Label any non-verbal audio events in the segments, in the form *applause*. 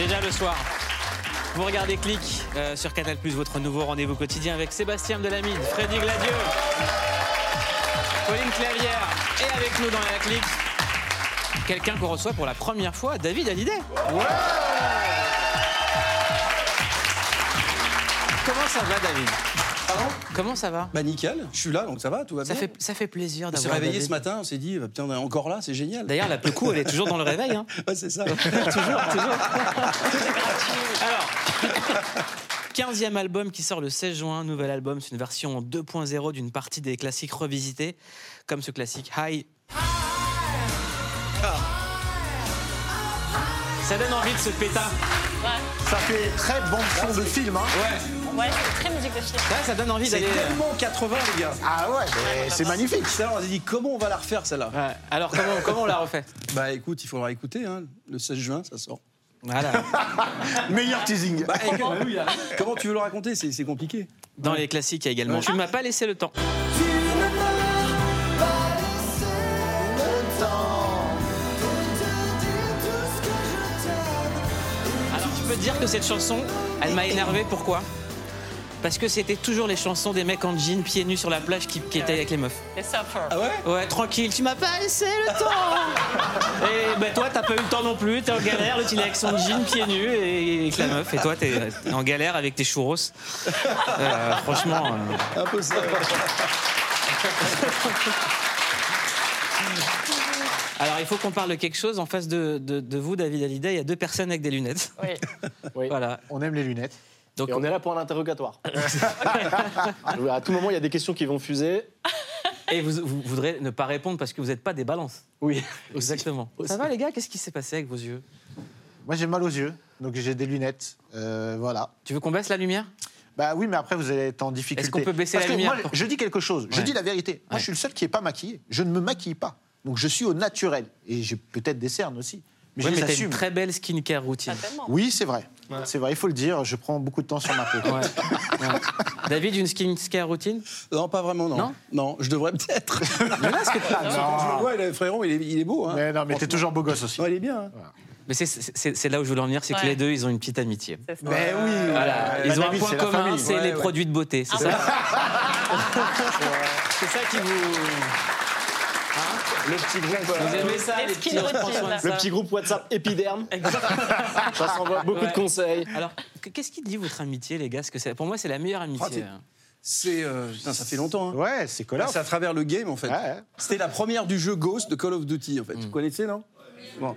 déjà le soir. Vous regardez Click euh, sur Canal+, votre nouveau rendez-vous quotidien avec Sébastien Delamide, Freddy Gladieux, Pauline Clavière et avec nous dans la Click, quelqu'un qu'on reçoit pour la première fois, David Hallyday. Comment ça va, David? Comment ça va Bah nickel, je suis là, donc ça va, tout va ça bien. fait, ça fait plaisir On s'est d'avoir réveillé David. ce matin, on s'est dit, bah, putain, on est encore là, c'est génial. D'ailleurs, la Pecou, elle est toujours dans le réveil. Hein. *laughs* Ouais, c'est ça. *laughs* toujours, toujours. *laughs* Alors, 15e album qui sort le 16 juin, nouvel album, c'est une version 2.0 d'une partie des classiques revisités, comme ce classique High. Ça donne envie de se péta. Ça fait très bon son de film. Hein. Ouais, c'est très musique de film. Ouais, ça donne envie C'est d'aller. euh, tellement 80, les gars. Ah ouais, mais c'est magnifique. L'heure, on s'est dit, comment on va la refaire, celle-là? Ouais. Alors, comment, comment on l'a refait? Bah écoute, il faudra écouter, hein, le 16 juin, ça sort. Voilà. *laughs* Meilleur teasing. Bah, eh, comment tu veux le raconter? C'est c'est compliqué. Dans les classiques, il y a également. Tu m'as pas laissé le temps. Dire que cette chanson, elle m'a énervé. Pourquoi? Parce que c'était toujours les chansons des mecs en jean, pieds nus sur la plage, qui, qui étaient avec les meufs. Ah ouais? Ouais, tranquille, tu m'as pas laissé le temps Et ben toi, t'as pas eu le temps non plus, t'es en galère, l'autre il est avec son jean, pieds nus, et avec la meuf, et toi, t'es en galère avec tes churros. Euh, franchement... euh, Un peu ça. ouais. Alors, il faut qu'on parle de quelque chose. En face de, de- de vous, David Hallyday, il y a deux personnes avec des lunettes. Oui. *laughs* Oui. Voilà. On aime les lunettes. Donc, Et on est là pour un interrogatoire. *laughs* à tout moment, il y a des questions qui vont fuser. et vous, vous voudrez ne pas répondre parce que vous n'êtes pas des balances. Oui. *laughs* Exactement. Ça va, les gars? Qu'est-ce qui s'est passé avec vos yeux? Moi, j'ai mal aux yeux, donc j'ai des lunettes. Euh, voilà. Tu veux qu'on baisse la lumière? Bah oui, mais après, vous allez être en difficulté. Est-ce qu'on peut baisser Parce la que lumière moi, pour- Je dis quelque chose. Je Ouais. dis la vérité. Moi, Ouais. je suis le seul qui n'est pas maquillé. Je ne me maquille pas. Donc, je suis au naturel. Et j'ai peut-être des cernes aussi. Mais Oui, je mais t'as une très belle skincare routine. Oui, c'est vrai. C'est vrai, il faut le dire. Je prends beaucoup de temps sur ma peau. *laughs* Ouais. Ouais. David, une skincare routine? Non, pas vraiment, non. Non? Je devrais peut-être. *laughs* Mais là, ce que je le vois, le frérot, il est, il est beau. Hein. Mais non, mais t'es toujours beau gosse aussi. Non, il est bien. hein. Mais c'est- là où je voulais en venir, c'est que les deux, ils ont une petite amitié. Mais oui. Voilà, ils ont un David, point c'est la commun, c'est Ouais, les ouais. produits de beauté, c'est ça *laughs* C'est ça qui vous... Le petit groupe, euh, Vous aimez ça, Les petits le petit groupe WhatsApp épiderme. Ça s'envoie beaucoup Ouais. de conseils. Alors, qu- qu'est-ce qui dit votre amitié, les gars? Parce que c'est- pour moi, c'est la meilleure amitié. Oh, t'es- C'est. euh, putain, ça fait longtemps. Hein. Ouais, c'est Call of. C'est à travers le game en fait. Ouais, ouais. C'était la première du jeu Ghost de Call of Duty en fait. Vous connaissez non? Bon.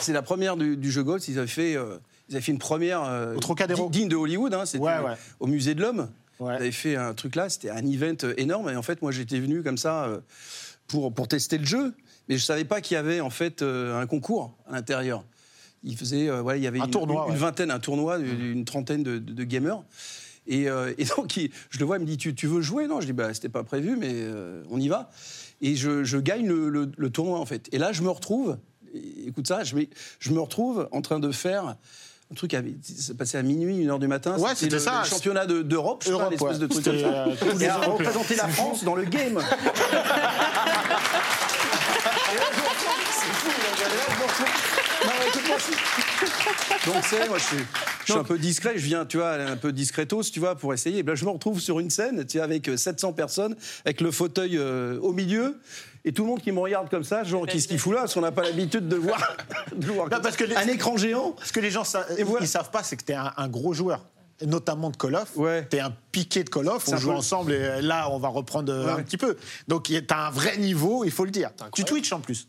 C'est la première du, du jeu Ghost. Ils avaient fait, euh, ils avaient fait une première euh, Au digne de Hollywood. Hein, C'était Ouais, ouais. au musée de l'homme. Ouais. Ils avaient fait un truc là. C'était un event énorme. Et en fait, moi, j'étais venu comme ça euh, pour pour tester le jeu, mais je savais pas qu'il y avait en fait euh, un concours à l'intérieur. Il faisait, euh, voilà, il y avait Un une, tournoi, une ouais. vingtaine, un tournoi, une trentaine de, de- de gamers. Et, euh, et *laughs* donc, il- je le vois, il me dit Tu, tu veux jouer? Non, je dis bah, C'était pas prévu, mais on y va. Et je, je gagne le, le- le tournoi, en fait. Et là, je me retrouve, et- écoute ça, je, je me retrouve en train de faire un truc, c'est passé à minuit, une heure du matin. Ouais, c'était ça. le championnat de- d'Europe, je sais Europe, l'espèce ouais. de truc comme ça. euh, et à représenter la France dans le game. *laughs* Donc, c'est, moi, je suis, je suis un peu discret, je viens, tu vois, un peu discretos, tu vois, pour essayer. Et je me retrouve sur une scène, tu vois, avec euh, 700 personnes, avec le fauteuil euh, au milieu, et tout le monde qui me regarde comme ça, genre, qu'est-ce qu'il fout là Parce qu'on n'a pas l'habitude de voir. *laughs* de voir Non, parce ça. que les- Un écran géant. Ce que les gens Et voilà. ils savent pas, c'est que tu es un, un gros joueur. Notamment de Call of. Ouais. Tu es un piqué de Call of. On joue peu- ensemble et là, on va reprendre euh, un petit peu. Donc, tu as un vrai niveau, il faut le dire. Tu Twitch en plus.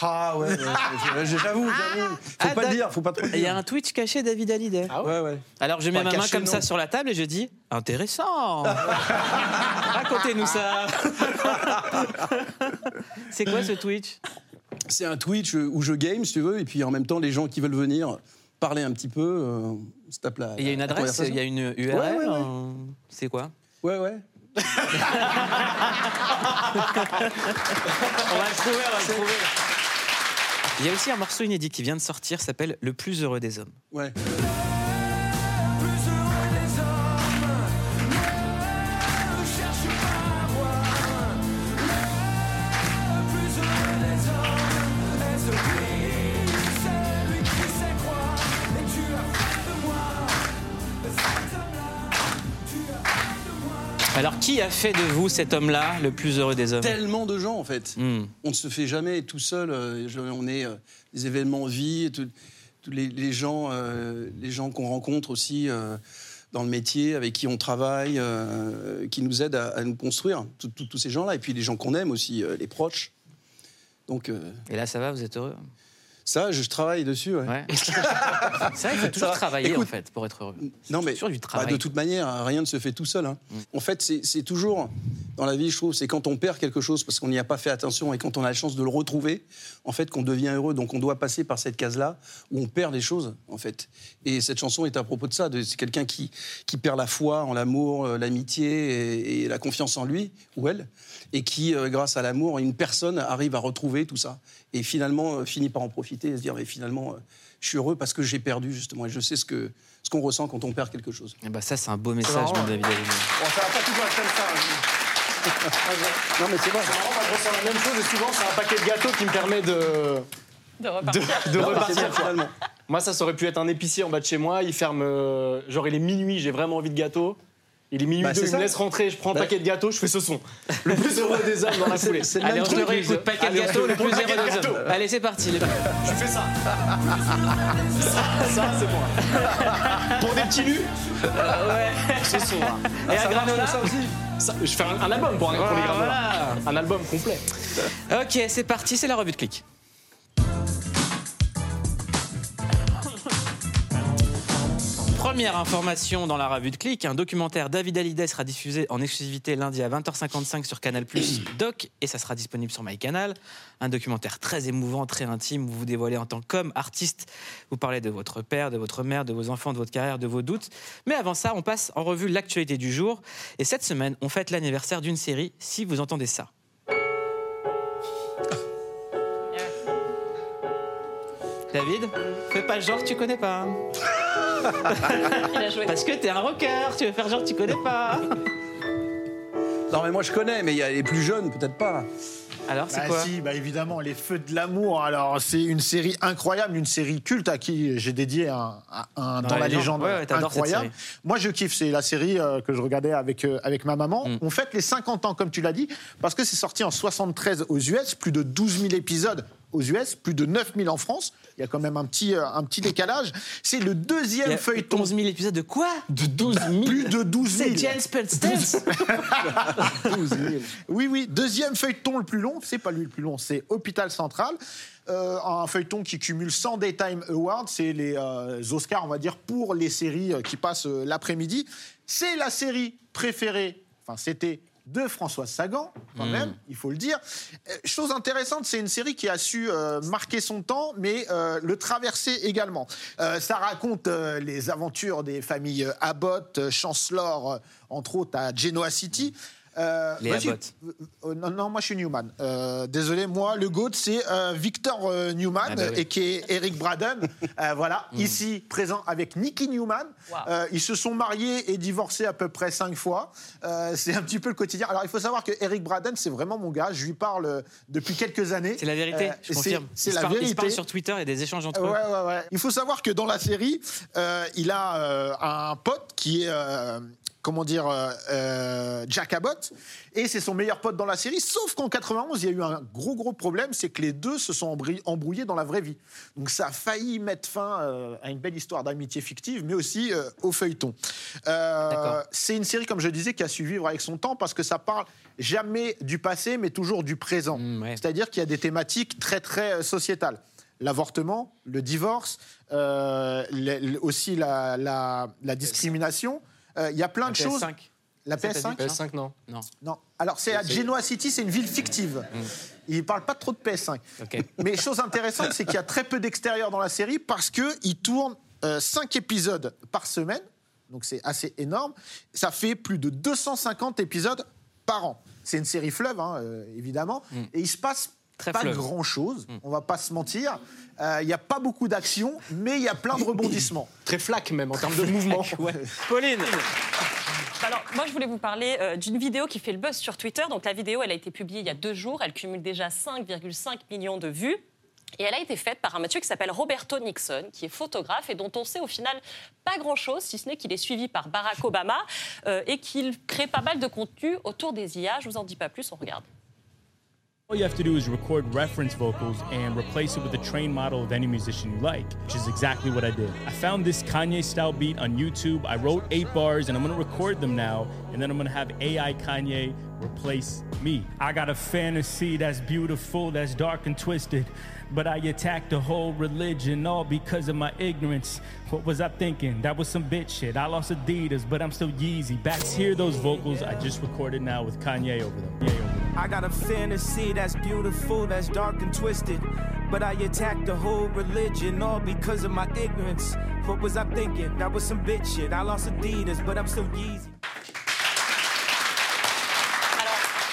Ah ouais, ouais, ouais, j'avoue, j'avoue. Faut Ah, pas dire, faut pas trop le Il y a dire. un Twitch caché, David Hallyday. Ouais, ouais. Alors je mets ma main comme ça sur la table et je dis intéressant. *laughs* Racontez-nous ça. *laughs* C'est quoi ce Twitch? C'est un Twitch où je game, si tu veux, et puis en même temps, les gens qui veulent venir parler un petit peu, euh, se tapent la. Et Il y a une adresse, il y a une URL. Ouais, ouais, ouais. euh, C'est quoi? Ouais, ouais. *laughs* On va le trouver, on va le trouver. Il y a aussi un morceau inédit qui vient de sortir, s'appelle Le plus heureux des hommes. Ouais. Qui a fait de vous cet homme-là le plus heureux des hommes? Tellement de gens, en fait. Hmm. On ne se fait jamais tout seul. euh, On est euh, des événements vie, tous les, les gens, euh, les gens qu'on rencontre aussi euh, dans le métier, avec qui on travaille, qui nous aident à, à nous construire. Tous- tous- ces gens-là. Et puis les gens qu'on aime aussi, les proches. Donc Et là, ça va, vous êtes heureux? Ça, je travaille dessus. ouais. Ouais. *laughs* C'est vrai, il faut toujours va. travailler, Écoute, en fait, pour être heureux. Non, mais du bah, travail. de toute manière, hein, rien ne se fait tout seul. hein. Mm. En fait, c'est toujours, dans la vie, je trouve, c'est quand on perd quelque chose parce qu'on n'y a pas fait attention et quand on a la chance de le retrouver, en fait, qu'on devient heureux. Donc, on doit passer par cette case-là où on perd des choses, en fait. Et cette chanson est à propos de ça. C'est quelqu'un qui, qui perd la foi en l'amour, euh, l'amitié et, et la confiance en lui ou elle, et qui, euh, grâce à l'amour, une personne arrive à retrouver tout ça et finalement euh, finit par en profiter et se dire, mais finalement, euh, je suis heureux parce que j'ai perdu, justement. Et je sais ce que ce qu'on ressent quand on perd quelque chose. Eh ben, ça, c'est un beau message, mon. David Hallyday. Bon, ça va pas toujours être comme ça. hein. *laughs* non, mais c'est vrai. C'est marrant, ressens la même chose et souvent c'est un paquet de gâteaux qui me permet de, De repartir. de, *laughs* de Non, mais c'est repartir. bien, finalement. Moi, ça, ça aurait pu être un épicier en bas de chez moi. Il ferme. euh, genre, il est minuit, j'ai vraiment envie de gâteau. Il est minuit Bah, deux, il ça. me laisse rentrer, je prends un Bah. paquet de gâteaux, je fais ce son. Le plus heureux des hommes dans la foulée. C'est le Allez, même on truc. réécoute. Paquet de gâteaux, te le plus paquet de heureux des gâteaux. hommes. Allez, c'est parti. les- Je fais ça. ça, c'est moi. Pour des petits lus, ce son. là. Et à Granola Ça aussi. Ça, je fais un, un album pour, un- pour les granolas. Voilà. Un album complet. Ok, c'est parti, c'est la revue de clic. Première information dans la revue de clic, un documentaire David Hallyday sera diffusé en exclusivité lundi à 20h55 sur Canal *clears throat* Doc et ça sera disponible sur MyCanal. Un documentaire très émouvant, très intime, où vous vous dévoilez en tant qu'homme, artiste. Vous parlez de votre père, de votre mère, de vos enfants, de votre carrière, de vos doutes. Mais avant ça, on passe en revue l'actualité du jour. Et cette semaine, on fête l'anniversaire d'une série, si vous entendez ça. David, fais pas genre tu connais pas. Il a joué. Parce que t'es un rocker, tu veux faire genre tu connais pas. Non, mais moi, je connais, mais il y a les plus jeunes, peut-être pas. Alors c'est Bah quoi si, bah évidemment, Les Feux de l'amour. Alors, c'est une série incroyable, une série culte à qui j'ai dédié un, un- un- dans, la légende, Ouais, ouais, t'adores cette incroyable. série. Moi, je kiffe. C'est la série euh, que je regardais avec, euh, avec ma maman. Mm. On fête les 50 ans, comme tu l'as dit, parce que c'est sorti en 73 aux US, plus de 12 000 épisodes aux US, plus de 9 000 en France. Il y a quand même un petit, euh, un petit décalage. C'est le Il deuxième y a feuilleton. 11 000 épisodes de quoi? De 12 000. Plus de 12 000. C'est Jane *laughs* Spence *laughs* Oui, oui. Deuxième feuilleton le plus long, c'est pas lui le plus long, c'est Hôpital Central. Euh, un feuilleton qui cumule 100 Daytime Awards, c'est les euh, Oscars, on va dire, pour les séries qui passent euh, l'après-midi. C'est la série préférée, enfin, c'était de Françoise Sagan, quand même, il faut le dire. Euh, chose intéressante, c'est une série qui a su euh, marquer son temps, mais euh, le traverser également. Euh, ça raconte les aventures des familles Abbott, Chancellor, entre autres à Genoa City. Euh. Abbott. Euh, euh, non, non, moi je suis Newman. Euh, désolé, moi le GOAT c'est euh, Victor euh, Newman Ah bah oui. et qui est Eric Braden. *laughs* Euh, voilà, ici présent avec Nicky Newman. Wow. Euh, ils se sont mariés et divorcés à peu près cinq fois. Euh, c'est un petit peu le quotidien. Alors il faut savoir que Eric Braden c'est vraiment mon gars. Je lui parle depuis quelques années. C'est la vérité, Euh, je confirme. C'est la parlent- Ils se vérité. parlent sur Twitter, il y a des échanges entre eux. Ouais, ouais, ouais. Il faut savoir que dans la série, euh, il a euh, un pote qui est, euh, comment dire, euh, euh, Jack Abbott, et c'est son meilleur pote dans la série. Sauf qu'en 91, il y a eu un gros, gros problème, c'est que les deux se sont embrouillés dans la vraie vie. Donc ça a failli mettre fin euh, à une belle histoire d'amitié fictive, mais aussi euh, au feuilleton. C'est une série, comme je disais, qui a su vivre avec son temps parce que ça parle jamais du passé, mais toujours du présent. Mm, ouais. C'est-à-dire qu'il y a des thématiques très, très sociétales. L'avortement, le divorce, euh, le- le- aussi la, la- la discrimination. Euh, Il y a plein de La choses. PS5. La Ça, t'as PS5 dit PS5, non. Non. Non. Alors, c'est à Genoa City, c'est une ville fictive. Il ne parle pas trop de PS5. Ok. Mais chose intéressante, c'est qu'il y a très peu d'extérieur dans la série parce qu'il tourne 5 épisodes par semaine. Donc c'est assez énorme. Ça fait plus de 250 épisodes par an. C'est une série fleuve, hein, euh, évidemment. Et il se passe Très pas fleuve. grand-chose, on va pas se mentir. Euh, Il n'y a pas beaucoup d'action, mais il y a plein de rebondissements. *coughs* Très flac même en termes de mouvement. Pauline Alors, moi, je voulais vous parler euh, d'une vidéo qui fait le buzz sur Twitter. Donc, la vidéo, elle a été publiée il y a deux jours. Elle cumule déjà 5,5 millions de vues. Et elle a été faite par un monsieur qui s'appelle Roberto Nixon, qui est photographe et dont on sait au final pas grand-chose, si ce n'est qu'il est suivi par Barack Obama euh, et qu'il crée pas mal de contenu autour des IA. Je vous en dis pas plus, on regarde. All you have to do is record reference vocals and replace it with a trained model of any musician you like, which is exactly what I did. I found this Kanye style beat on YouTube. I wrote eight bars and I'm gonna record them now, and then I'm gonna have AI Kanye replace me. I got a fantasy that's beautiful, that's dark and twisted, but I attacked the whole religion all because of my ignorance. What was I thinking? That was some bitch shit. I lost Adidas, but I'm still Yeezy. Back hear those vocals I just recorded now with Kanye over them. Kanye over them. I got a fantasy that's beautiful, that's dark and twisted. But I attacked the whole religion all because of my ignorance. What was I thinking? That was some bitch shit. I lost Adidas, but I'm still Yeezy.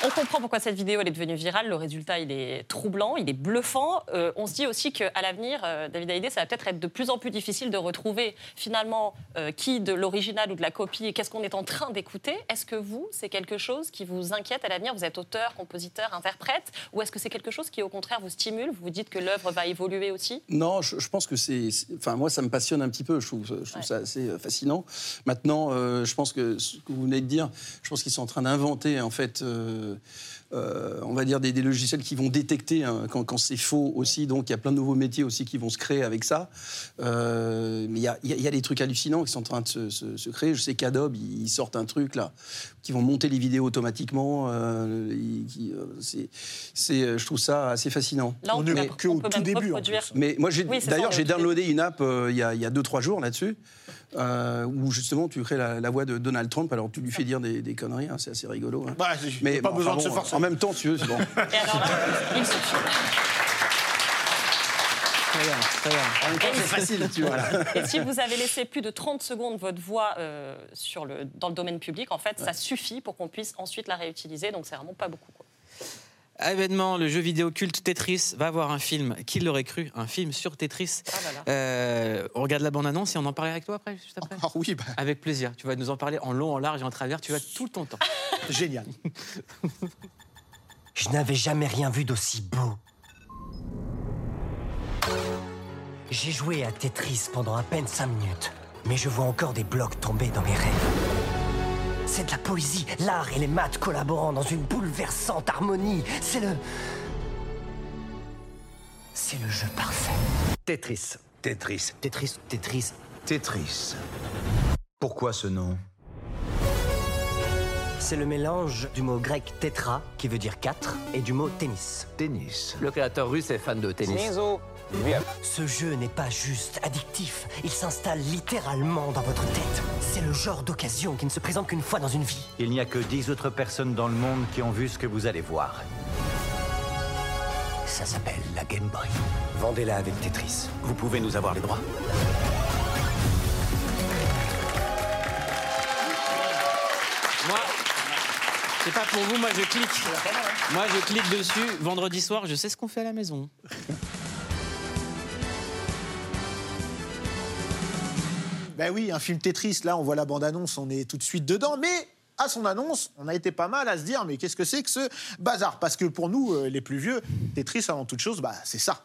On comprend pourquoi cette vidéo elle est devenue virale. Le résultat, il est troublant, il est bluffant. Euh, on se dit aussi qu'à l'avenir, euh, David Hallyday, ça va peut-être être de plus en plus difficile de retrouver finalement euh, qui de l'original ou de la copie et qu'est-ce qu'on est en train d'écouter. Est-ce que vous, c'est quelque chose qui vous inquiète à l'avenir? Vous êtes auteur, compositeur, interprète? Ou est-ce que c'est quelque chose qui, au contraire, vous stimule? Vous vous dites que l'œuvre va évoluer aussi? Non, je, je pense que c'est. Enfin, moi, ça me passionne un petit peu. Je trouve, je trouve Ouais. ça assez fascinant. Maintenant, je pense que ce que vous venez de dire, je pense qu'ils sont en train d'inventer, en fait. euh, euh, on va dire des, logiciels qui vont détecter hein, quand, c'est faux aussi. Donc il y a plein de nouveaux métiers aussi qui vont se créer avec ça. Euh, mais il y a, des trucs hallucinants qui sont en train de se, se- créer. Je sais qu'Adobe, ils sortent un truc là, qui vont monter les vidéos automatiquement. euh, qui, euh, c'est, c'est, euh, je trouve ça assez fascinant. Là, On peut est même- que au peut tout même début, en reproduire. plus. Mais moi, j'ai, Oui, c'est ça, d'ailleurs, j'ai downloadé une app il y a- il y a 2-3 jours là-dessus, euh, où justement tu crées la, la voix de Donald Trump. Alors tu lui fais dire des, des conneries, hein, c'est assez rigolo. hein. Bah, a pas bon, besoin enfin de se forcer. En même temps, tu veux, c'est bon. Et alors là. Très bien, très bien. En même temps, c'est facile, tu vois. *laughs* Et si vous avez laissé plus de 30 secondes votre voix euh, sur le, dans le domaine public, en fait, ça suffit pour qu'on puisse ensuite la réutiliser. Donc, c'est vraiment pas beaucoup. quoi. Événement, le jeu vidéo culte Tetris va avoir un film. Qui l'aurait cru? Un film sur Tetris. Ah là là. Euh, on regarde la bande-annonce et on en parle avec toi après, juste après? Ah oui, bah, Avec plaisir. Tu vas nous en parler en long, en large et en travers. Tu vas tout ton temps. génial. *laughs* Je n'avais jamais rien vu d'aussi beau. J'ai joué à Tetris pendant à peine cinq minutes, mais je vois encore des blocs tomber dans mes rêves. C'est de la poésie, l'art et les maths collaborant dans une bouleversante harmonie. C'est le. C'est le jeu parfait. Tetris. Tetris. Tetris, Tetris. Tetris. Pourquoi ce nom? C'est le mélange du mot grec tétra, qui veut dire quatre, et du mot tennis. Tennis. Le créateur russe est fan de tennis. Ce jeu n'est pas juste addictif, il s'installe littéralement dans votre tête. C'est le genre d'occasion qui ne se présente qu'une fois dans une vie. Il n'y a que dix autres personnes dans le monde qui ont vu ce que vous allez voir. Ça s'appelle la Game Boy. Vendez-la avec Tetris. Vous pouvez nous avoir les droits Moi, c'est pas pour vous, moi je clique. Moi je clique dessus. Vendredi soir, je sais ce qu'on fait à la maison. Ben oui, un film Tetris, là, on voit la bande-annonce, on est tout de suite dedans, mais à son annonce, on a été pas mal à se dire, mais qu'est-ce que c'est que ce bazar? Parce que pour nous, euh, les plus vieux, Tetris, avant toute chose, bah, c'est ça.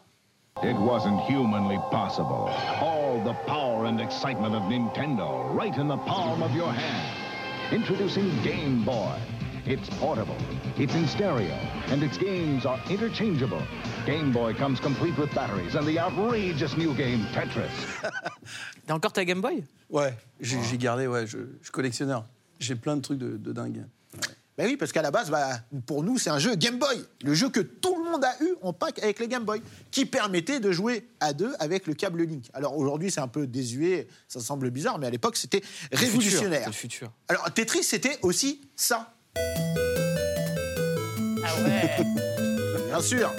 It wasn't humanly possible. All the power and excitement of Nintendo right in the palm of your hand. Introducing Game Boy. It's portable, it's in stereo, and its games are interchangeable. Game Boy comes complete with batteries and the outrageous new game Tetris. *laughs* T'as encore ta Game Boy? Ouais, j'ai, gardé, ouais, je, je suis collectionneur. J'ai plein de trucs de, de dingue. Ben oui, parce qu'à la base, bah, pour nous, c'est un jeu Game Boy. Le jeu que tout le monde a eu en pack avec les Game Boy, qui permettait de jouer à deux avec le câble Link. Alors aujourd'hui, c'est un peu désuet, ça semble bizarre, mais à l'époque, c'était C'est le révolutionnaire. futur. Alors Tetris, c'était aussi ça, Ah ouais, bien sûr.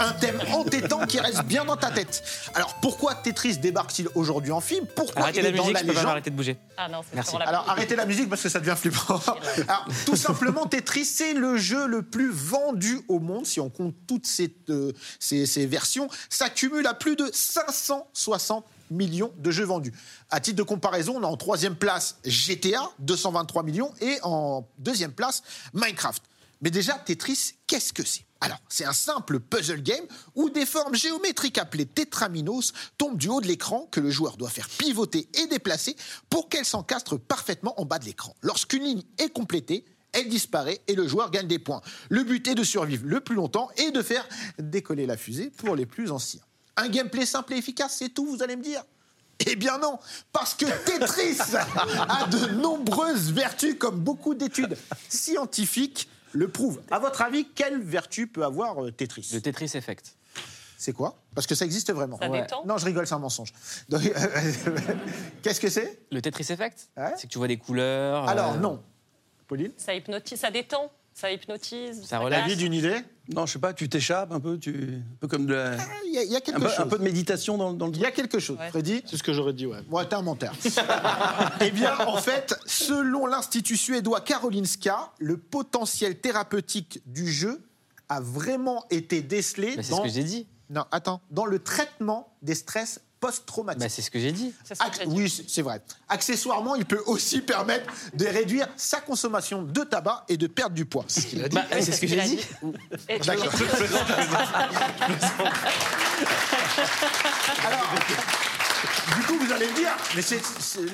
Un thème entêtant qui reste bien dans ta tête. Alors pourquoi Tetris débarque-t-il aujourd'hui en film? Pourquoi Arrêtez il la est dans musique, la je peux pas m'arrêter de bouger. Ah non, Merci. la Alors arrêtez la musique parce que ça devient flippant. Alors tout simplement, Tetris, c'est le jeu le plus vendu au monde si on compte toutes ces, euh, ces, ces versions. Ça cumule à plus de 560 millions de jeux vendus. À titre de comparaison, on a en troisième place GTA, 223 millions, et en deuxième place, Minecraft. Mais déjà, Tetris, qu'est-ce que c'est? Alors, c'est un simple puzzle game où des formes géométriques appelées tétraminos tombent du haut de l'écran que le joueur doit faire pivoter et déplacer pour qu'elles s'encastrent parfaitement en bas de l'écran. Lorsqu'une ligne est complétée, elle disparaît et le joueur gagne des points. Le but est de survivre le plus longtemps et de faire décoller la fusée pour les plus anciens. Un gameplay simple et efficace, c'est tout, vous allez me dire eh bien non, parce que Tetris *laughs* a de nombreuses vertus, comme beaucoup d'études scientifiques le prouvent. À votre avis, quelle vertu peut avoir euh, Tetris? Le Tetris Effect. C'est quoi? Parce que ça existe vraiment. Ça détend? Non, je rigole, c'est un mensonge. *laughs* Qu'est-ce que c'est? Le Tetris Effect? Ouais. C'est que tu vois des couleurs. Alors euh, non. Pauline Ça hypnotise, ça détend, ça hypnotise. Ça. Avis d'une idée? Non, je sais pas, tu t'échappes un peu, tu... un peu comme de la... Ah, Il y, a- il y a quelque un, peu, chose. un peu de méditation dans, dans le Il y a quelque chose. Ouais. Freddy C'est ce que j'aurais dit, ouais. Ouais, t'es un menteur. *laughs* eh bien, en fait, selon l'Institut suédois Karolinska, le potentiel thérapeutique du jeu a vraiment été décelé Bah, c'est dans... ce que j'ai dit. Non, attends. Dans le traitement des stress post-traumatiques. Bah, c'est ce que j'ai dit. Oui, c'est vrai. Accessoirement, il peut aussi permettre de réduire sa consommation de tabac et de perdre du poids. C'est ce qu'il a dit. Bah, c'est ce que j'ai dit. D'accord. *laughs* Alors, du coup, vous allez me dire, mais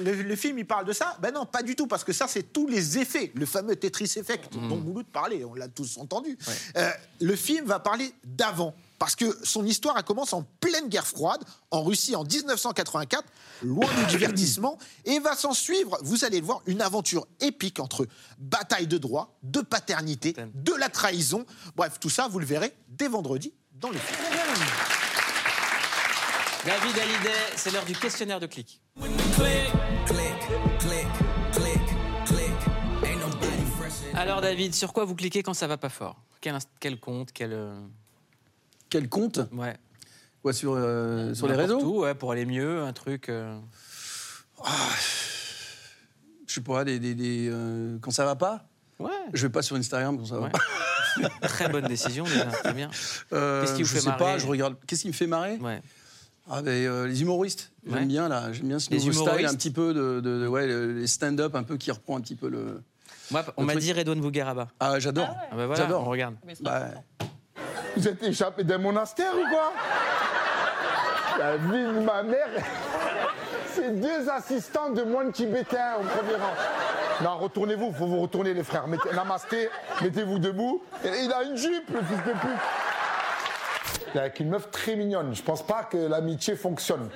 le, le film, il parle de ça? Ben non, pas du tout, parce que ça, c'est tous les effets, le fameux Tetris Effect dont Mouloud parlait, on l'a tous entendu. Euh, le film va parler d'avant, parce que son histoire, elle commence en pleine guerre froide, en Russie en 1984, loin du divertissement, et va s'en suivre, vous allez le voir, une aventure épique entre bataille de droit, de paternité, de la trahison. Bref, tout ça, vous le verrez dès vendredi dans le film. David Hallyday, c'est l'heure du questionnaire de clic. Alors David, sur quoi vous cliquez quand ça va pas fort? Quel, quel compte quel, euh, Quel compte Ouais. Quoi, sur, euh, sur les réseaux où, ouais, pour aller mieux, un truc. euh, Je sais pas, des, des- des, euh, quand ça va pas Ouais. Je vais pas sur Instagram quand ça va Ouais. pas. *laughs* Très bonne décision déjà, très bien. Euh, Qu'est-ce qui vous je fait sais marrer pas, je regarde. Qu'est-ce qui me fait marrer Ouais. Ah ben, euh, les humoristes, j'aime Ouais. bien là, j'aime bien ce Les nouveau style, humoristes un petit peu de, de- de- ouais, le- les stand-up un peu qui reprend un petit peu le. Moi, on Le m'a truc- dit Redouane Bougueraba. Ah j'adore. Ah bah voilà, J'adore. on regarde. Mais c'est Bah, Vous êtes échappé d'un monastère ou quoi? La vie de ma mère. C'est deux assistants de moines tibétains au premier rang. Non, retournez-vous, faut vous retourner les frères. Mettez, namasté, mettez-vous debout. Il a une jupe, le fils de pute. Il est avec une meuf très mignonne. Je pense pas que l'amitié fonctionne.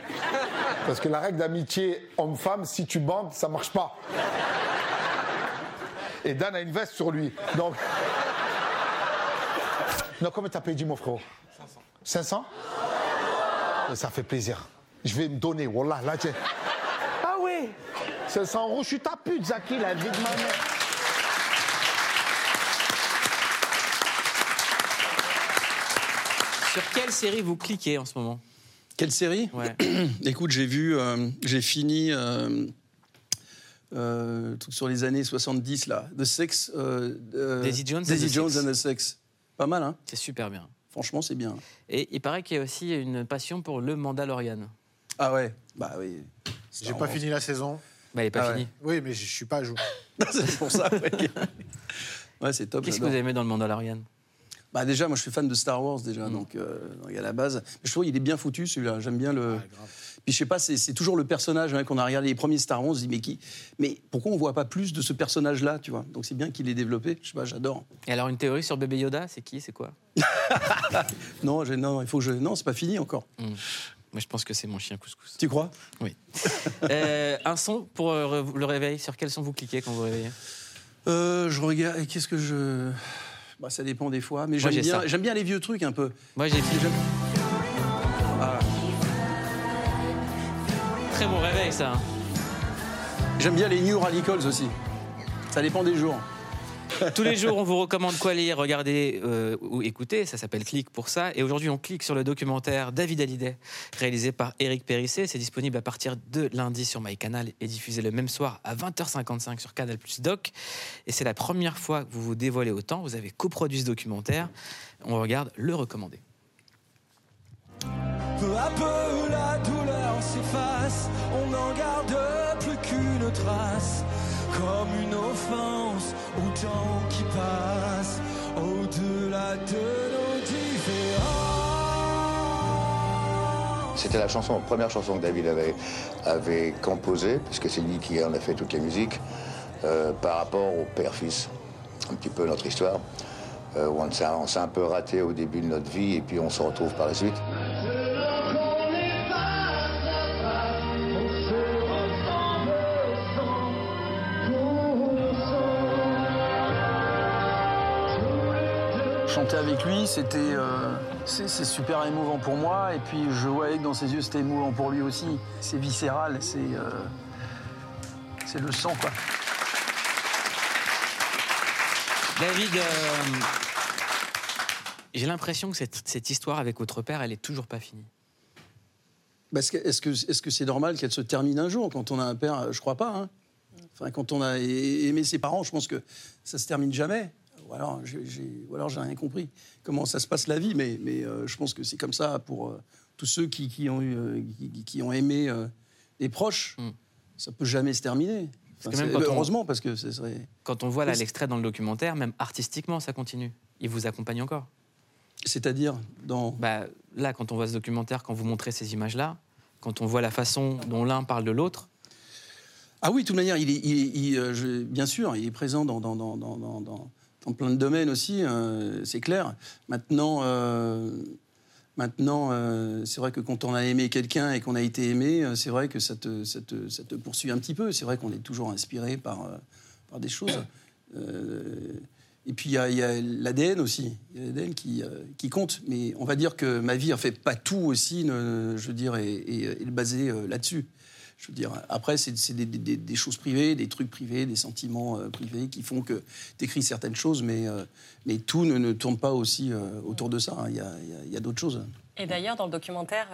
Parce que la règle d'amitié homme-femme, si tu bandes, ça marche pas. Et Dan a une veste sur lui. Donc. Non, combien t'as payé, mon frérot 500. 500 Ça fait plaisir. Je vais me donner, Wallah, là, tiens. Ah oui 500 euros, je suis ta pute, Zaki, la vie de ma mère. Sur quelle série vous cliquez en ce moment? Quelle série? Ouais. *coughs* Écoute, j'ai vu, euh, j'ai fini euh, euh, truc sur les années 70 là, The Sex. euh, euh, Daisy Jones and Daisy the Jones Six. and the Sex. Pas mal, hein C'est super bien. Franchement, c'est bien. Et il paraît qu'il y a aussi une passion pour le Mandalorian. Ah ouais, bah oui. J'ai pas fini la saison. Bah, il n'est pas Ah ouais. fini. Oui, mais je suis pas à jour. *laughs* c'est pour ça. Ouais, *laughs* Ouais, c'est top. Qu'est-ce que j'adore. vous avez aimé dans le Mandalorian? Bah déjà, moi je suis fan de Star Wars déjà, donc, euh, donc à la base. Mais je trouve qu'il est bien foutu celui-là. J'aime bien le. Puis je sais pas, c'est toujours le personnage hein, qu'on a regardé les premiers Star Wars. On se dit mais qui Mais pourquoi on voit pas plus de ce personnage-là, tu vois? Donc c'est bien qu'il l'ait développé. Je sais pas, j'adore. Et alors, une théorie sur bébé Yoda, c'est qui? C'est quoi? *laughs* Non, non, il faut que je. Non, c'est pas fini encore. Moi, je pense que c'est mon chien couscous. Tu crois? Oui. *laughs* Euh, un son pour euh, le réveil. Sur quel son vous cliquez quand vous réveillez? Euh, Je regarde. Qu'est-ce que je. Bah, ça dépend des fois, mais j'aime j'ai bien, bien les vieux trucs un peu. Moi, j'ai Ah, ça. hein. J'aime bien les New Radicals aussi. Ça dépend des jours. Tous les jours, on vous *laughs* recommande quoi lire, regarder euh, ou écouter. Ça s'appelle Click pour ça. Et aujourd'hui, on clique sur le documentaire David Hallyday, réalisé par Eric Périssé. C'est disponible à partir de lundi sur MyCanal et diffusé le même soir à 20h55 sur Canal Plus Doc. Et c'est la première fois que vous vous dévoilez autant. Vous avez coproduit ce documentaire. On regarde le recommander. Peu à peu, la douleur s'efface, on n'en garde plus qu'une trace. comme une offense au temps qui passe au-delà de nos différences. C'était la chanson, première chanson que David avait, avait composée, puisque c'est lui qui en a fait toutes les musiques, euh, par rapport au père-fils. Un petit peu notre histoire, euh, on s'est un peu raté au début de notre vie et puis on se retrouve par la suite. Avec lui, c'était euh, c'est c'est super émouvant pour moi. Et puis je voyais que dans ses yeux, c'était émouvant pour lui aussi. C'est viscéral, c'est euh, c'est le sang, quoi. David, euh, j'ai l'impression que cette, cette histoire avec votre père, elle est toujours pas finie. Que- Est-ce que est-ce que c'est normal qu'elle se termine un jour quand on a un père? Je crois pas. hein. Enfin, quand on a a- aimé ses parents, je pense que ça se termine jamais. Ou alors, j'ai rien compris. Comment ça se passe la vie Mais, mais euh, je pense que c'est comme ça pour euh, tous ceux qui, qui ont, eu, euh, qui, qui ont aimé des proches. Ça peut jamais se terminer. Parce que Enfin, même on- heureusement, parce que ce serait. Quand on voit là l'extrait dans le documentaire, même artistiquement, ça continue. Il vous accompagne encore. C'est-à-dire dans. Bah, là, quand on voit ce documentaire, quand vous montrez ces images-là, quand on voit la façon dont l'un parle de l'autre, Ah oui, de toute manière, il est, il est- il, je- bien sûr, il est présent dans, dans, dans, dans, dans- plein de domaines aussi, euh, c'est clair. Maintenant, euh, maintenant euh, c'est vrai que quand on a aimé quelqu'un et qu'on a été aimé, c'est vrai que ça te, ça, te, ça te poursuit un petit peu. C'est vrai qu'on est toujours inspiré par, par des choses. Et puis il y a, l'ADN aussi, y a l'ADN qui, qui compte. Mais on va dire que ma vie, en fait, pas tout aussi, je veux dire, est- est basé euh, là-dessus. Je veux dire, après, c'est des, choses privées, des trucs privés, des sentiments euh, privés qui font que tu écris certaines choses, mais, euh, mais tout ne, ne tourne pas aussi euh, autour de ça. hein. Il y a, d'autres choses. Et d'ailleurs, dans le documentaire,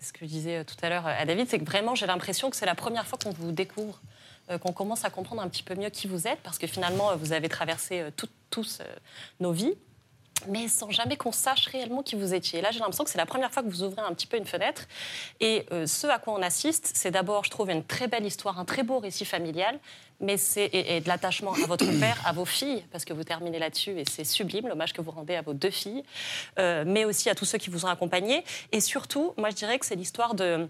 ce que je disais tout à l'heure à David, c'est que vraiment, j'ai l'impression que c'est la première fois qu'on vous découvre, qu'on commence à comprendre un petit peu mieux qui vous êtes, parce que finalement, vous avez traversé tout- tous nos vies, mais sans jamais qu'on sache réellement qui vous étiez. Et là, j'ai l'impression que c'est la première fois que vous ouvrez un petit peu une fenêtre. Et euh, ce à quoi on assiste, c'est d'abord, je trouve, une très belle histoire, un très beau récit familial, mais c'est et, et de l'attachement à votre *coughs* père, à vos filles, parce que vous terminez là-dessus et c'est sublime l'hommage que vous rendez à vos deux filles, euh, mais aussi à tous ceux qui vous ont accompagnés. Et surtout, moi, je dirais que c'est l'histoire de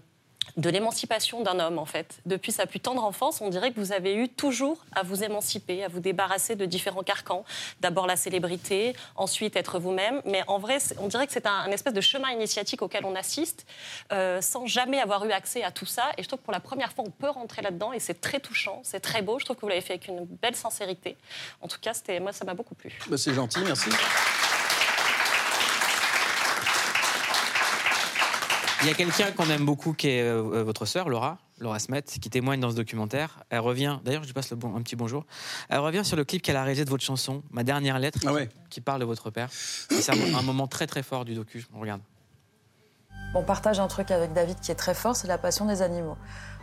de l'émancipation d'un homme, en fait. Depuis sa plus tendre enfance, on dirait que vous avez eu toujours à vous émanciper, à vous débarrasser de différents carcans. D'abord la célébrité, ensuite être vous-même. Mais en vrai, on dirait que c'est un, espèce de chemin initiatique auquel on assiste, euh, sans jamais avoir eu accès à tout ça. Et je trouve que pour la première fois, on peut rentrer là-dedans, et c'est très touchant, c'est très beau. Je trouve que vous l'avez fait avec une belle sincérité. En tout cas, moi, ça m'a beaucoup plu. Bah, c'est gentil, merci. Il y a quelqu'un qu'on aime beaucoup qui est euh, euh, votre sœur, Laura, Laura Smet, qui témoigne dans ce documentaire. Elle revient, d'ailleurs, je lui passe le bon, un petit bonjour. Elle revient sur le clip qu'elle a réalisé de votre chanson, Ma dernière lettre, Ah qui, qui parle de votre père. C'est un, un moment très très fort du docu. On regarde. On partage un truc avec David qui est très fort, c'est la passion des animaux.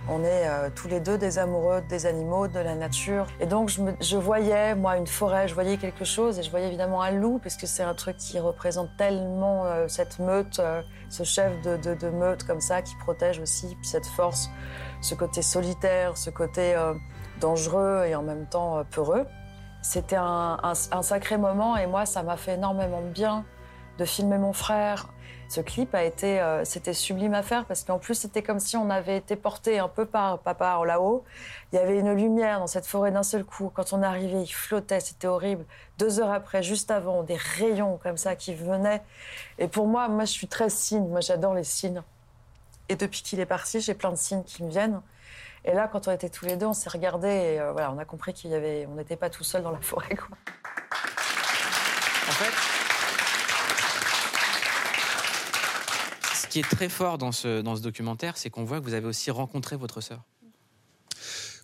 On est euh, tous les deux des amoureux des animaux, de la nature. Et donc, je, voyais, moi, une forêt, je voyais quelque chose, et je voyais évidemment un loup, parce que c'est un truc qui représente tellement euh, cette meute, euh, ce chef de, meute comme ça, qui protège aussi, cette force, ce côté solitaire, ce côté dangereux et en même temps peureux. C'était un, un- un sacré moment, et moi, ça m'a fait énormément de bien de filmer mon frère. Ce clip a été, euh, c'était sublime à faire parce qu'en plus c'était comme si on avait été porté un peu par papa là-haut. Il y avait une lumière dans cette forêt d'un seul coup. Quand on arrivait, il flottait, c'était horrible. Deux heures après, juste avant, des rayons comme ça qui venaient. Et pour moi, moi je suis très signe. Moi j'adore les signes. Et depuis qu'il est parti, j'ai plein de signes qui me viennent. Et là, quand on était tous les deux, on s'est regardés et euh, voilà, on a compris qu'il y avait, on n'était pas tout seul dans la forêt. Quoi. En fait, qui est très fort dans ce, documentaire, c'est qu'on voit que vous avez aussi rencontré votre sœur.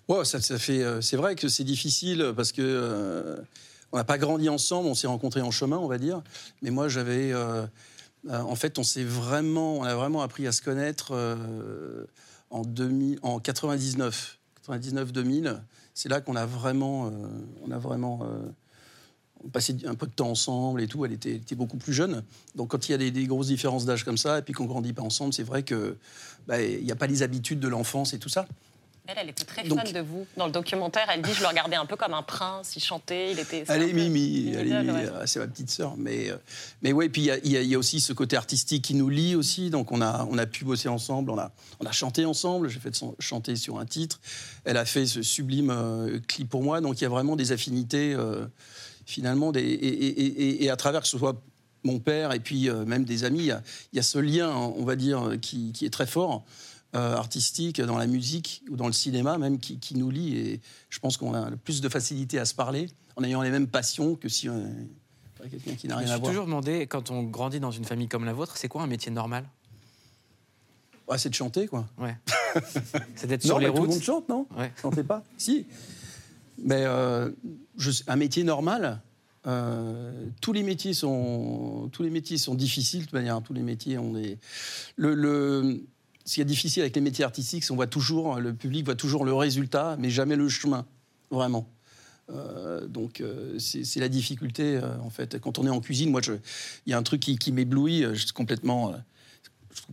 Ouais, ça, fait. euh, c'est vrai que c'est difficile parce que euh, on n'a pas grandi ensemble, on s'est rencontrés en chemin, on va dire. Mais moi, j'avais. euh, en fait, on s'est vraiment, on a vraiment appris à se connaître en 2000, en 99, 99-2000. C'est là qu'on a vraiment, on a vraiment euh, passé un peu de temps ensemble et tout. Elle était, beaucoup plus jeune. Donc, quand il y a des, des grosses différences d'âge comme ça, et puis qu'on grandit pas ensemble, c'est vrai que bah, il n'y a pas les habitudes de l'enfance et tout ça. Elle, elle était très Donc- fan de vous. Dans le documentaire, elle dit Je le regardais un peu comme un prince, il chantait, il était. Elle est Mimi, euh, c'est ma petite sœur. Mais, euh, mais ouais, puis il y a- y, y aussi ce côté artistique qui nous lie aussi. Donc on a, on a pu bosser ensemble, on a, on a chanté ensemble. J'ai fait chanter sur un titre. Elle a fait ce sublime euh, clip pour moi. Donc il y a vraiment des affinités, euh, finalement. Des, et, et- et- et à travers que ce soit mon père et puis euh, même des amis, il y a, il y a ce lien, on va dire, qui, qui est très fort. euh, artistique dans la musique ou dans le cinéma même qui, qui nous lie et je pense qu'on a plus de facilité à se parler en ayant les mêmes passions que si on est quelqu'un qui n'a Je me rien à suis voir. toujours demandé, quand on grandit dans une famille comme la vôtre, c'est quoi un métier normal? Ouais, c'est de chanter quoi. Ouais. *laughs* c'est d'être sur les mais tout le routes. monde chante, non? Ouais. Chantez pas Si. Mais euh, un métier normal, euh, tous les métiers sont tous les métiers sont difficiles de toute manière. Tous les métiers ont des le, ce qui est difficile avec les métiers artistiques, c'est qu'on voit toujours le public voit toujours le résultat, mais jamais le chemin, vraiment. Euh, donc c'est la difficulté en fait. Quand on est en cuisine, moi, il y a un truc qui, m'éblouit. Je suis complètement,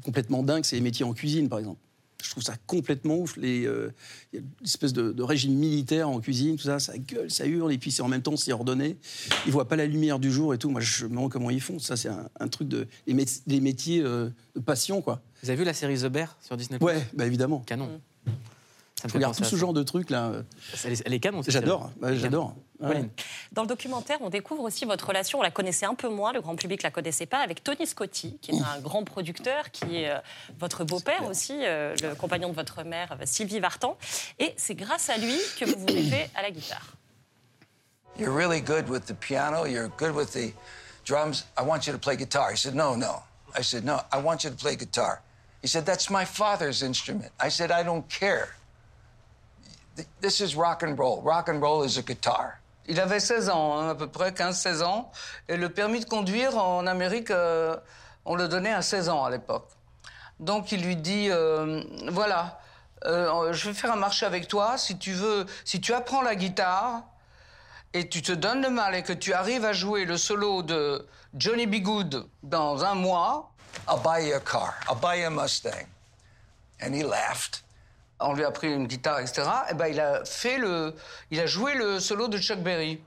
complètement dingue, c'est les métiers en cuisine, par exemple. Je trouve ça complètement ouf. Les, euh, il y a une espèce de, de régime militaire en cuisine, tout ça, ça gueule, ça hurle, et puis c'est en même temps c'est ordonné. Ils voient pas la lumière du jour et tout. Moi, je me demande comment ils font. Ça, c'est un, un truc de les, mét- les métiers euh, de passion, quoi. Vous avez vu la série The Bear sur Disney Ouais, bah évidemment. Canon. Ça me Je regarde tout ce ça. genre de trucs là. Elle est, elle est canon, J'adore, bah, j'adore. Ouais. Dans le documentaire, on découvre aussi votre relation. On la connaissait un peu moins, le grand public la connaissait pas, avec Tony Scotti, qui est un grand producteur, qui est euh, votre beau-père aussi, euh, le compagnon de votre mère, euh, Sylvie Vartan. Et c'est grâce à lui que vous vous mettez à la guitare. You're really good with the piano, you're good with the drums. I want you to play guitar. He said, No, no. I said, No, I want you to play guitar. He said, That's my father's instrument. I said, I don't care. Th- This is rock and roll. Rock and roll is a guitar. Il avait 16 ans, hein, à peu près 15-16 ans. Et le permis de conduire en Amérique, euh, on le donnait à 16 ans à l'époque. Donc il lui dit, euh, voilà, euh, je vais faire un marché avec toi. Si tu veux, si tu apprends la guitare et tu te donnes le mal et que tu arrives à jouer le solo de Johnny B. Good dans un mois, I'll buy you a car. I'll buy you a Mustang. And he laughed. On lui a pris une guitare, etc. Et ben il a fait le, il a joué le solo de Chuck Berry.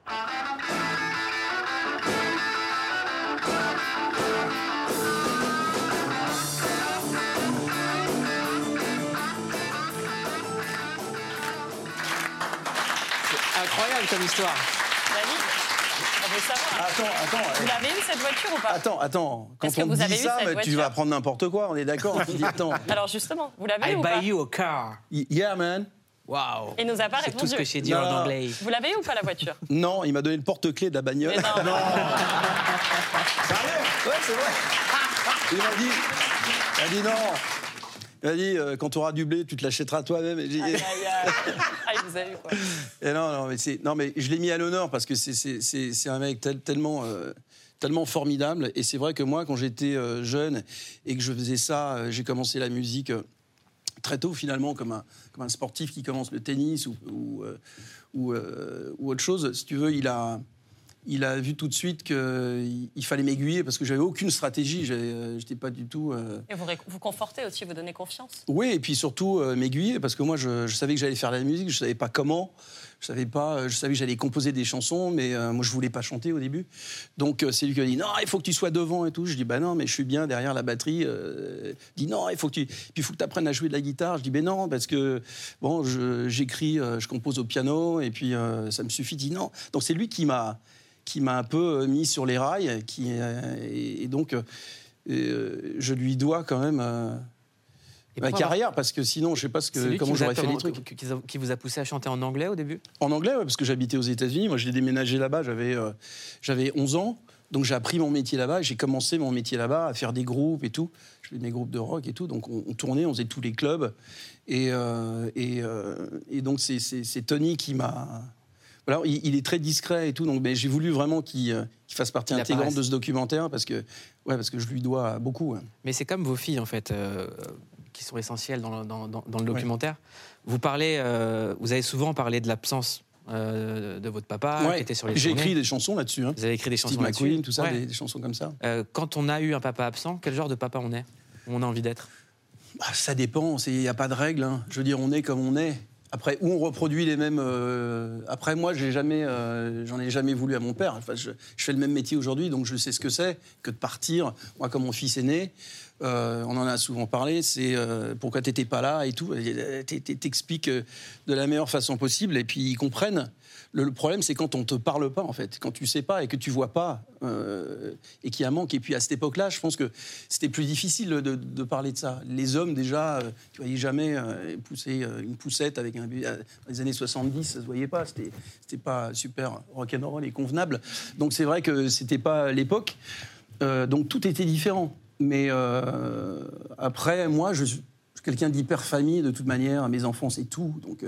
Incroyable comme histoire. Veut savoir. Attends, attends. Vous l'avez eu cette voiture ou pas? Attends, attends. Quand que on vous avez dit eu ça, cette bah, tu voiture? vas prendre n'importe quoi, on est d'accord attends. *laughs* Alors justement, vous l'avez I eu ou pas? buy you a car. Y- Yeah, man. Waouh. Il nous a pas C'est répondu. tout ce que j'ai dit Non, en anglais. Vous l'avez eu ou pas la voiture? Non, il m'a donné le porte-clés de la bagnole. Mais non. Ouais, c'est vrai. *laughs* Il m'a dit, il m'a dit non. Il m'a dit, euh, quand tu auras du blé, tu te l'achèteras toi-même. Et, j'ai dit- Aïe, aïe, aïe. *laughs* Il vous a eu quoi. Et non, non, mais c'est, non, mais je l'ai mis à l'honneur parce que c'est, c'est, c'est, c'est un mec tel- tellement, euh, tellement formidable. Et c'est vrai que moi, quand j'étais euh, jeune et que je faisais ça, euh, j'ai commencé la musique euh, très tôt finalement comme un, comme un sportif qui commence le tennis ou, ou, euh, ou, euh, ou autre chose. Si tu veux, il a, il a vu tout de suite qu'il il fallait m'aiguiller parce que j'avais aucune stratégie. Euh, j'étais pas du tout. euh, Et vous, vous confortez aussi, vous donnez confiance. oui, et puis surtout euh, m'aiguiller, parce que moi, je, je savais que j'allais faire de la musique, je savais pas comment, je savais pas, je savais que j'allais composer des chansons, mais euh, moi, je voulais pas chanter au début. Donc, c'est lui qui a dit non, il faut que tu sois devant et tout. Je dis bah non, mais je suis bien derrière la batterie. Il dit non, il faut que tu, puis il faut que tu apprennes à jouer de la guitare. Je dis ben non, parce que bon, je- j'écris, euh, je compose au piano, et puis ça me suffit. Il dit non. Donc c'est lui qui m'a qui m'a un peu euh, mis sur les rails, qui euh, et, et donc euh, je lui dois quand même. ma carrière parce que sinon je sais pas ce que comment j'aurais fait les trucs. qui- vous a- poussé à chanter en anglais au début? En anglais ouais, parce que j'habitais aux États-Unis. Moi j'ai déménagé là-bas j'avais euh, j'avais 11 ans. Donc j'ai appris mon métier là-bas j'ai commencé mon métier là-bas à faire des groupes et tout. Je faisais des groupes de rock et tout. Donc on, on tournait on faisait tous les clubs. Et euh, et, euh, et donc c'est Tony qui m'a voilà, il, il est très discret et tout, donc mais j'ai voulu vraiment qu'il euh, fasse partie intégrante apparaisse. de ce documentaire parce que, ouais, parce que je lui dois beaucoup. Mais c'est comme vos filles, en fait, euh, qui sont essentielles dans le, dans- dans- dans le documentaire. Vous parlez, euh, vous avez souvent parlé de l'absence euh, de votre papa, Ouais. qui était sur les J'ai écrit des chansons là-dessus. hein. Vous avez écrit des chansons là-dessus. McQueen, tout ça, Ouais. des, des chansons comme ça. Euh, quand on a eu un papa absent, quel genre de papa on est? On a envie d'être? Bah, ça dépend, il n'y a pas de règle. hein. Je veux dire, on est comme on est. Après, où on reproduit les mêmes. euh, Après, moi, j'ai jamais, euh, j'en ai jamais voulu à mon père. Enfin, je, fais le même métier aujourd'hui, donc je sais ce que c'est que de partir. Moi, comme mon fils est né, euh, on en a souvent parlé. C'est pourquoi t'étais pas là et tout. T'expliques de la meilleure façon possible, et puis ils comprennent. Le, problème, c'est quand on te parle pas, en fait, quand tu sais pas et que tu vois pas, euh, et qu'il y a un manque. Et puis à cette époque-là, je pense que c'était plus difficile de, parler de ça. Les hommes, déjà, euh, tu voyais jamais euh, pousser euh, une poussette avec un Dans les années 70, ça se voyait pas. C'était, pas super rock'n'roll et convenable. Donc c'est vrai que c'était pas l'époque. Donc tout était différent. Mais après, moi, je suis quelqu'un d'hyper famille de toute manière. Mes enfants, c'est tout. Donc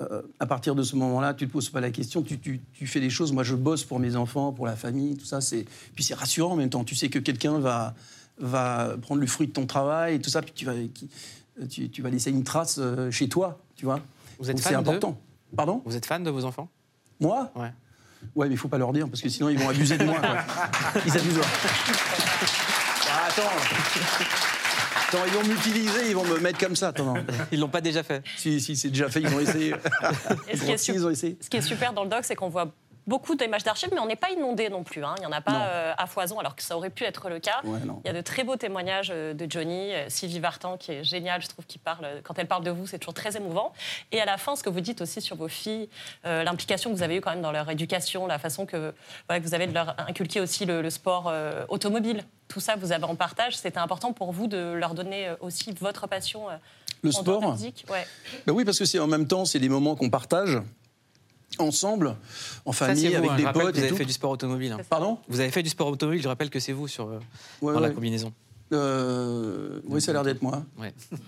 euh, à partir de ce moment-là, tu te poses pas la question, tu, tu- tu fais des choses. Moi, je bosse pour mes enfants, pour la famille, tout ça. C'est puis c'est rassurant en même temps. Tu sais que quelqu'un va va prendre le fruit de ton travail et tout ça, puis tu vas qui- tu, tu vas laisser une trace euh, chez toi, tu vois. Vous êtes Donc, fan c'est important. Pardon? Vous êtes fan de vos enfants? Moi? Ouais. Ouais, mais il faut pas leur dire parce que sinon ils vont abuser de moi. quoi. *laughs* Ils abusent. Ah, attends. Attends, ils vont m'utiliser, ils vont me mettre comme ça. Attends, non. Ils l'ont pas déjà fait Si, si, c'est déjà fait, ils ont essayé. Et ce qui, est Si, sup- ils ont essayé. ce qui est super dans le doc, c'est qu'on voit beaucoup d'images d'archives, mais on n'est pas inondé non plus. hein. Il n'y en a pas euh, à foison, alors que ça aurait pu être le cas. Ouais. Il y a de très beaux témoignages euh, de Johnny, euh, Sylvie Vartan, qui est géniale, je trouve, qui parle, quand elle parle de vous, c'est toujours très émouvant. Et à la fin, ce que vous dites aussi sur vos filles, euh, l'implication que vous avez eue quand même dans leur éducation, la façon que, voilà, que vous avez de leur inculquer aussi le, le sport euh, automobile. Tout ça, vous avez en partage. C'était important pour vous de leur donner aussi votre passion Le en sport musique. Ouais. Ben oui, parce que c'est en même temps, c'est des moments qu'on partage ensemble, en famille, vous, avec hein. des Je potes Vous et avez tout. fait du sport automobile. hein. Pardon? Vous avez fait du sport automobile, je rappelle que c'est vous sur, euh, Ouais, dans la combinaison. Euh, oui, ça a l'air d'être moi. Ouais. *laughs*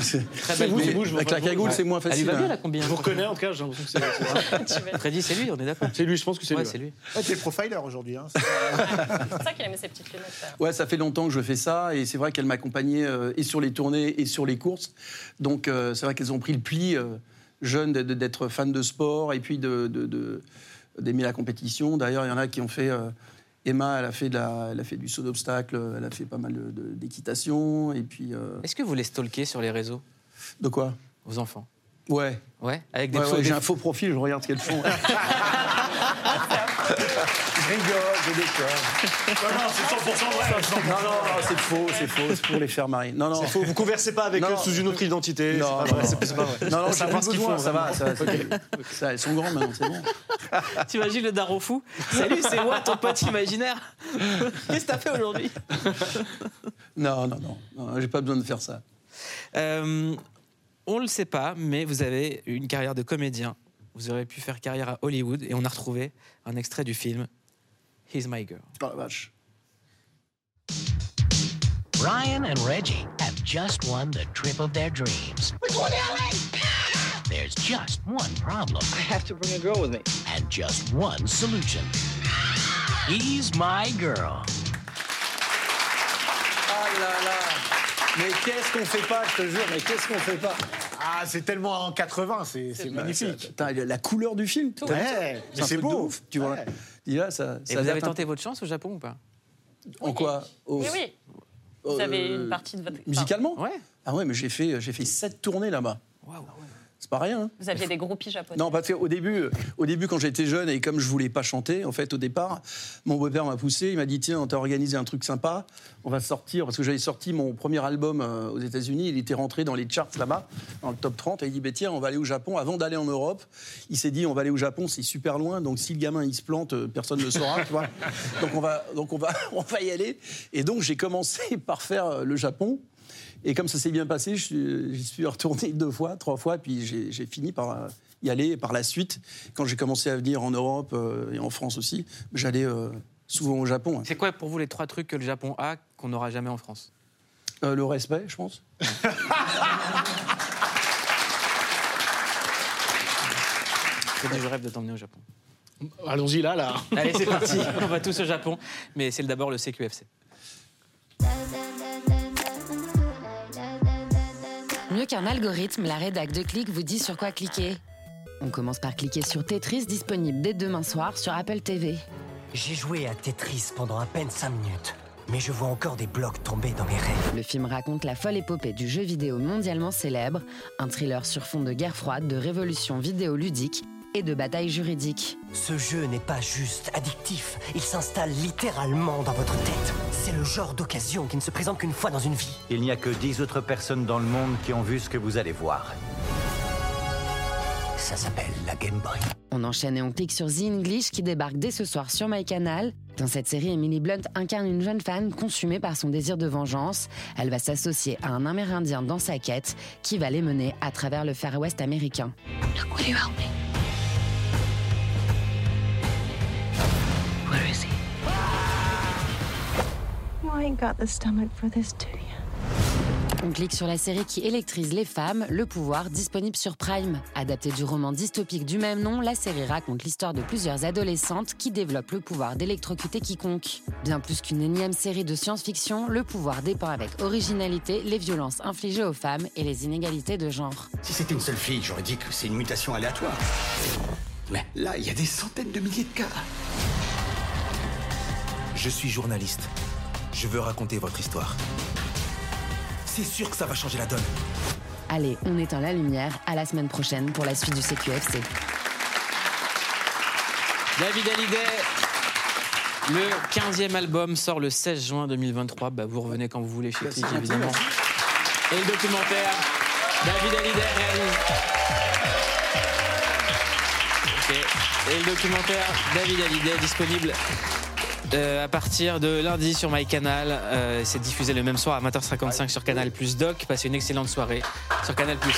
C'est C'est vous, je Avec la cagoule, Ouais. c'est moins Elle lui facile. va bien hein. la Je combinaison. vous reconnais en tout cas, j'ai l'impression que c'est-. *laughs* Freddy, c'est lui, on est d'accord. C'est lui, je pense que c'est Ouais, lui. c'est lui. Ouais, T'es profiler aujourd'hui. Hein. C'est pour ça qu'il aimait ses petites lunettes. Ouais, ça fait longtemps que je fais ça et c'est vrai qu'elle m'accompagnait euh, et sur les tournées et sur les courses. Donc euh, c'est vrai qu'elles ont pris le pli de- d'être fan de sport et puis de, de- de- d'aimer la compétition. D'ailleurs, il y en a qui ont fait. euh, Emma, elle a fait, de la- elle a fait du saut d'obstacle, elle a fait pas mal d'équitation et puis. euh, Est-ce que vous les stalkez sur les réseaux, de quoi? Vos enfants Ouais. Ouais, avec des Ouais, ouais, j'ai un faux profil, je regarde ce qu'elles font. *laughs* *laughs* je rigole, je déconne. Non, non, c'est 100% vrai. Non, non, c'est faux, c'est faux, c'est pour les faire marrer. Non, non. C'est faux, vous conversez pas avec eux sous une autre identité. Non, c'est- pas vrai. Non, non, pas ce qu'ils font, ça va. Ça, ça- ça, elles sont grands maintenant, c'est bon. T'imagines le daron fou Salut, c'est moi, ton pote imaginaire. Qu'est-ce que t'as fait aujourd'hui Non, non, non, j'ai pas besoin de faire ça. Euh, On le sait pas, mais vous avez une carrière de comédien. Vous aurez pu faire carrière à Hollywood et on a retrouvé un extrait du film He's My Girl. La vache. Ryan and Reggie have just won the trip of their dreams. We're going to LA! There's just one problem. I have to bring a girl with me. And just one solution. He's my girl. Oh là là Mais qu'est-ce qu'on fait pas, je te jure, mais qu'est-ce qu'on fait pas Ah, c'est tellement en 80, c'est c'est magnifique. La couleur du film, Ouais, mais un c'est beau. ouf, tu vois. Ouais. Dis là, ça, Et ça vous avez tenté votre chance au Japon ou pas En quoi Au- Oui, oui. Vous Euh, avez une partie de votre. Musicalement Ouais. Ah ouais, mais j'ai fait, j'ai fait sept tournées là-bas. C'est pas rien. hein. Vous aviez des groupies japonais. Non, parce qu'au début, euh, au début, quand j'étais jeune et comme je voulais pas chanter, en fait, au départ, mon beau-père m'a poussé. Il m'a dit tiens, on t'a organisé un truc sympa. On va sortir parce que j'avais sorti mon premier album euh, aux États-Unis. Il était rentré dans les charts là-bas, dans le top 30. Et il dit bah, tiens, on va aller au Japon. Avant d'aller en Europe, il s'est dit on va aller au Japon, c'est super loin. Donc si le gamin il se plante, euh, personne ne le saura, tu vois. Donc on va, donc on va, *laughs* on va y aller. Et donc j'ai commencé par faire le Japon. Et comme ça s'est bien passé, j'y suis retourné *laughs* deux fois, trois fois, puis j'ai fini par euh, y aller par la suite. Quand j'ai commencé à venir en Europe euh, et en France aussi, j'allais euh, souvent au Japon. hein. C'est quoi pour vous les trois trucs que le Japon a qu'on n'aura jamais en France? Euh, le respect, je pense. *laughs* Je rêve de t'emmener au Japon. Allons-y là, là. Allez, c'est parti. *laughs* On va tous au Japon. Mais c'est d'abord le CQFC. Mieux qu'un algorithme, la rédac de Click vous dit sur quoi cliquer. On commence par cliquer sur Tetris, disponible dès demain soir sur Apple TV. J'ai joué à Tetris pendant à peine 5 minutes. mais je vois encore des blocs tomber dans mes rêves. Le film raconte la folle épopée du jeu vidéo mondialement célèbre, un thriller sur fond de guerre froide, de révolution vidéoludique et de bataille juridique. Ce jeu n'est pas juste addictif, il s'installe littéralement dans votre tête. C'est le genre d'occasion qui ne se présente qu'une fois dans une vie. Il n'y a que 10 autres personnes dans le monde qui ont vu ce que vous allez voir. Ça s'appelle la Game Boy. On enchaîne et on clique sur The English qui débarque dès ce soir sur MyCanal. Dans cette série, Emily Blunt incarne une jeune femme consumée par son désir de vengeance. Elle va s'associer à un Amérindien dans sa quête qui va les mener à travers le Far West américain. Will you help me? Where is he? You ain't got the stomach for this, do you? On clique sur la série qui électrise les femmes, Le Pouvoir, disponible sur Prime. Adaptée du roman dystopique du même nom, la série raconte l'histoire de plusieurs adolescentes qui développent le pouvoir d'électrocuter quiconque. Bien plus qu'une énième série de science-fiction, Le Pouvoir dépeint avec originalité les violences infligées aux femmes et les inégalités de genre. Si c'était une seule fille, j'aurais dit que c'est une mutation aléatoire. Mais là, il y a des centaines de milliers de cas. Je suis journaliste. Je veux raconter votre histoire. C'est sûr que ça va changer la donne. Allez, on éteint la lumière. À la semaine prochaine pour la suite du CQFC. David Hallyday, le 15e album sort le 16 juin 2023. Bah, vous revenez quand vous voulez chez Click, évidemment. Et le documentaire, David Hallyday réalise. Et le documentaire David Hallyday disponible euh, à partir de lundi sur MyCanal. Euh, c'est diffusé le même soir à 20h55 sur Canal Plus Doc. Passez une excellente soirée sur Canal Plus.